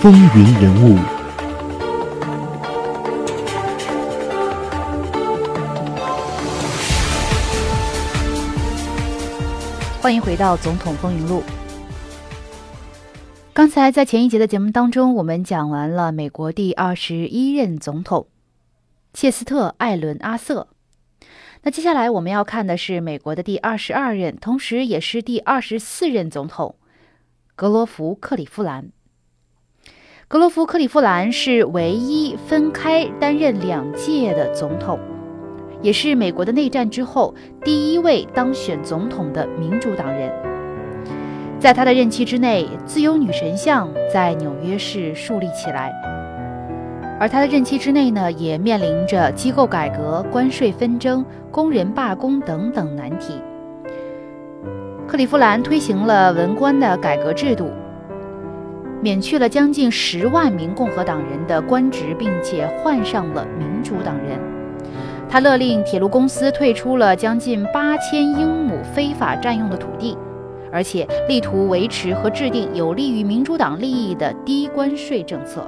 风云人物，欢迎回到《总统风云录》。刚才在前一节的节目当中，我们讲完了美国第二十一任总统切斯特·艾伦·阿瑟。那接下来我们要看的是美国的第二十二任，同时也是第二十四任总统格罗弗·克里夫兰。格罗夫·克里夫兰是唯一分开担任两届的总统，也是美国的内战之后第一位当选总统的民主党人。在他的任期之内，自由女神像在纽约市树立起来。而他的任期之内呢，也面临着机构改革、关税纷争、工人罢工等等难题。克利夫兰推行了文官的改革制度，免去了将近十万名共和党人的官职，并且换上了民主党人。他勒令铁路公司退出了将近八千英亩非法占用的土地，而且力图维持和制定有利于民主党利益的低关税政策。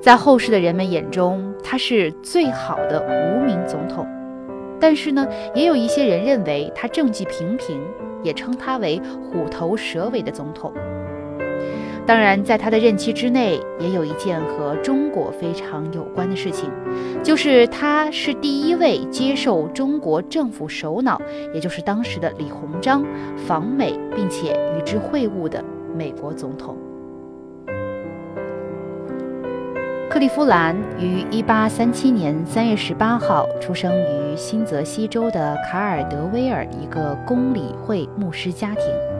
在后世的人们眼中，他是最好的无名总统，但是呢，也有一些人认为他政绩平平，也称他为虎头蛇尾的总统。当然，在他的任期之内，也有一件和中国非常有关的事情，就是他是第一位接受中国政府首脑，也就是当时的李鸿章访美并且与之会晤的美国总统。克利夫兰于1837年3月18号出生于新泽西州的卡尔德威尔一个公理会牧师家庭。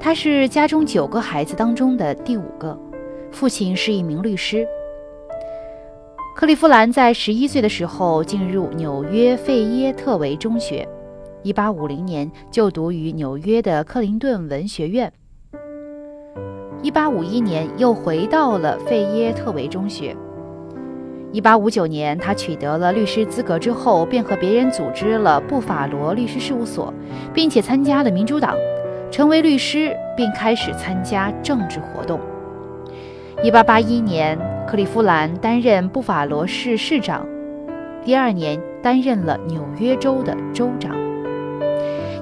他是家中九个孩子当中的第五个，父亲是一名律师。克利夫兰在11岁的时候进入纽约费耶特维中学，1850年就读于纽约的克林顿文学院。一八五一年，又回到了费耶特维中学。一八五九年，他取得了律师资格之后，便和别人组织了布法罗律师事务所，并且参加了民主党，成为律师，并开始参加政治活动。一八八一年，克利夫兰担任布法罗市市长，第二年担任了纽约州的州长。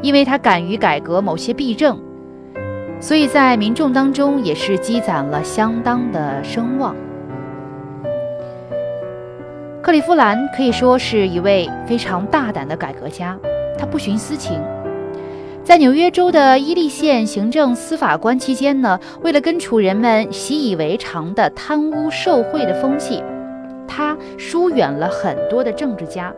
因为他敢于改革某些弊政。所以在民众当中也是积攒了相当的声望。克利夫兰可以说是一位非常大胆的改革家，他不徇私情。在纽约州的伊利县行政司法官期间呢，为了根除人们习以为常的贪污受贿的风气，他疏远了很多的政治家。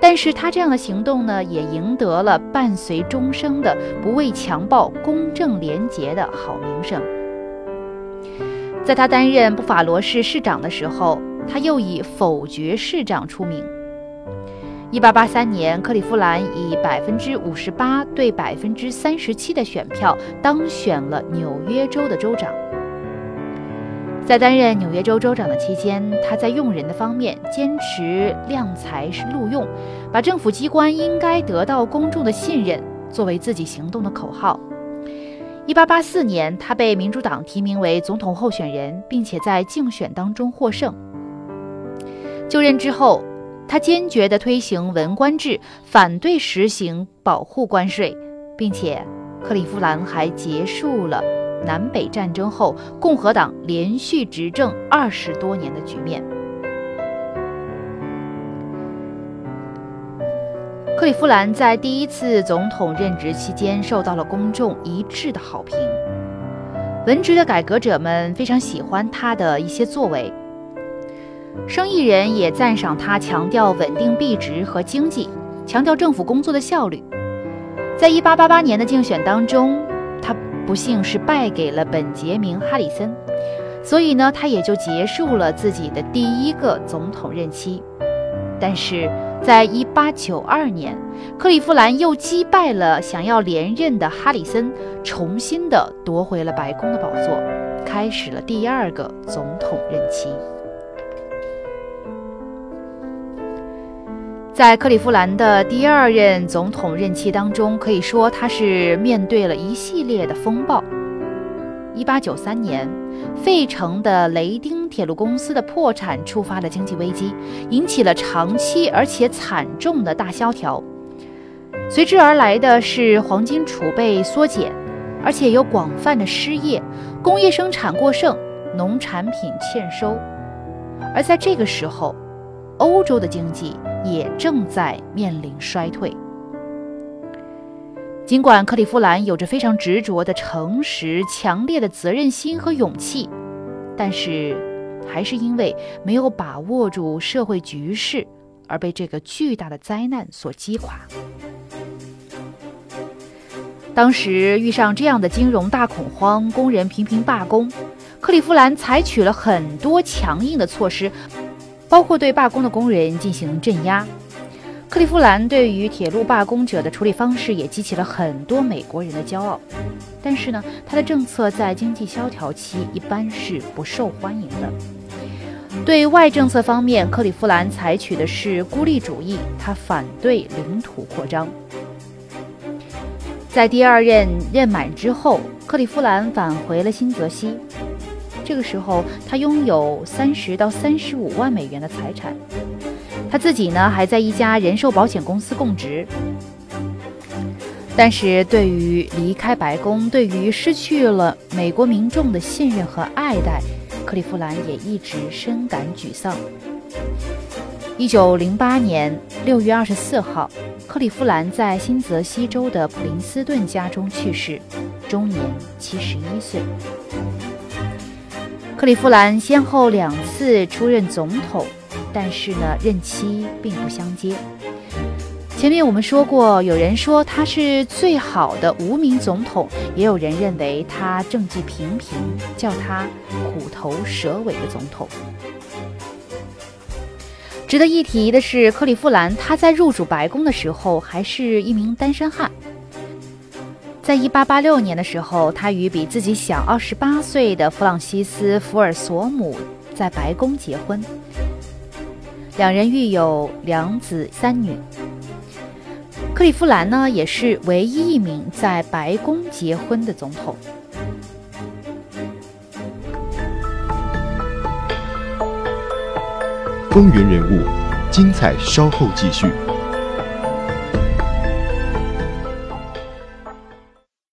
但是他这样的行动呢，也赢得了伴随终生的不畏强暴、公正廉洁的好名声。在他担任布法罗市市长的时候，他又以否决市长出名。1883年，克利夫兰以百分之五十八对百分之三十七的选票当选了纽约州的州长。在担任纽约州州长的期间，他在用人的方面坚持量才是录用，把政府机关应该得到公众的信任作为自己行动的口号。1884年，他被民主党提名为总统候选人，并且在竞选当中获胜。就任之后，他坚决地推行文官制，反对实行保护关税，并且克利夫兰还结束了。南北战争后，共和党连续执政二十多年的局面。克利夫兰在第一次总统任职期间受到了公众一致的好评，文职的改革者们非常喜欢他的一些作为，生意人也赞赏他强调稳定币值和经济，强调政府工作的效率。在一八八八年的竞选当中。他不幸是败给了本杰明·哈里森，所以呢，他也就结束了自己的第一个总统任期。但是，在一八九二年，克利夫兰又击败了想要连任的哈里森，重新的夺回了白宫的宝座，开始了第二个总统任期。在克利夫兰的第二任总统任期当中，可以说他是面对了一系列的风暴。一八九三年，费城的雷丁铁路公司的破产触发了经济危机，引起了长期而且惨重的大萧条。随之而来的是黄金储备缩减，而且有广泛的失业，工业生产过剩，农产品欠收。而在这个时候，欧洲的经济也正在面临衰退。尽管克利夫兰有着非常执着的诚实、强烈的责任心和勇气，但是还是因为没有把握住社会局势，而被这个巨大的灾难所击垮。当时遇上这样的金融大恐慌，工人频频罢工，克利夫兰采取了很多强硬的措施，包括对罢工的工人进行镇压。克利夫兰对于铁路罢工者的处理方式也激起了很多美国人的骄傲，但是呢，他的政策在经济萧条期一般是不受欢迎的。对外政策方面，克利夫兰采取的是孤立主义，他反对领土扩张。在第二任任满之后，克利夫兰返回了新泽西，这个时候他拥有三十到三十五万美元的财产。他自己呢，还在一家人寿保险公司供职。但是对于离开白宫，对于失去了美国民众的信任和爱戴，克利夫兰也一直深感沮丧。一九零八年六月二十四号，克利夫兰在新泽西州的普林斯顿家中去世，终年七十一岁。克利夫兰先后两次出任总统。但是呢，任期并不相接。前面我们说过，有人说他是最好的无名总统，也有人认为他政绩平平，叫他虎头蛇尾的总统。值得一提的是，克利夫兰他在入主白宫的时候还是一名单身汉。在一八八六年的时候，他与比自己小二十八岁的弗朗西斯·福尔索姆在白宫结婚。两人育有两子三女。克利夫兰呢，也是唯一一名在白宫结婚的总统。风云人物，精彩稍后继续。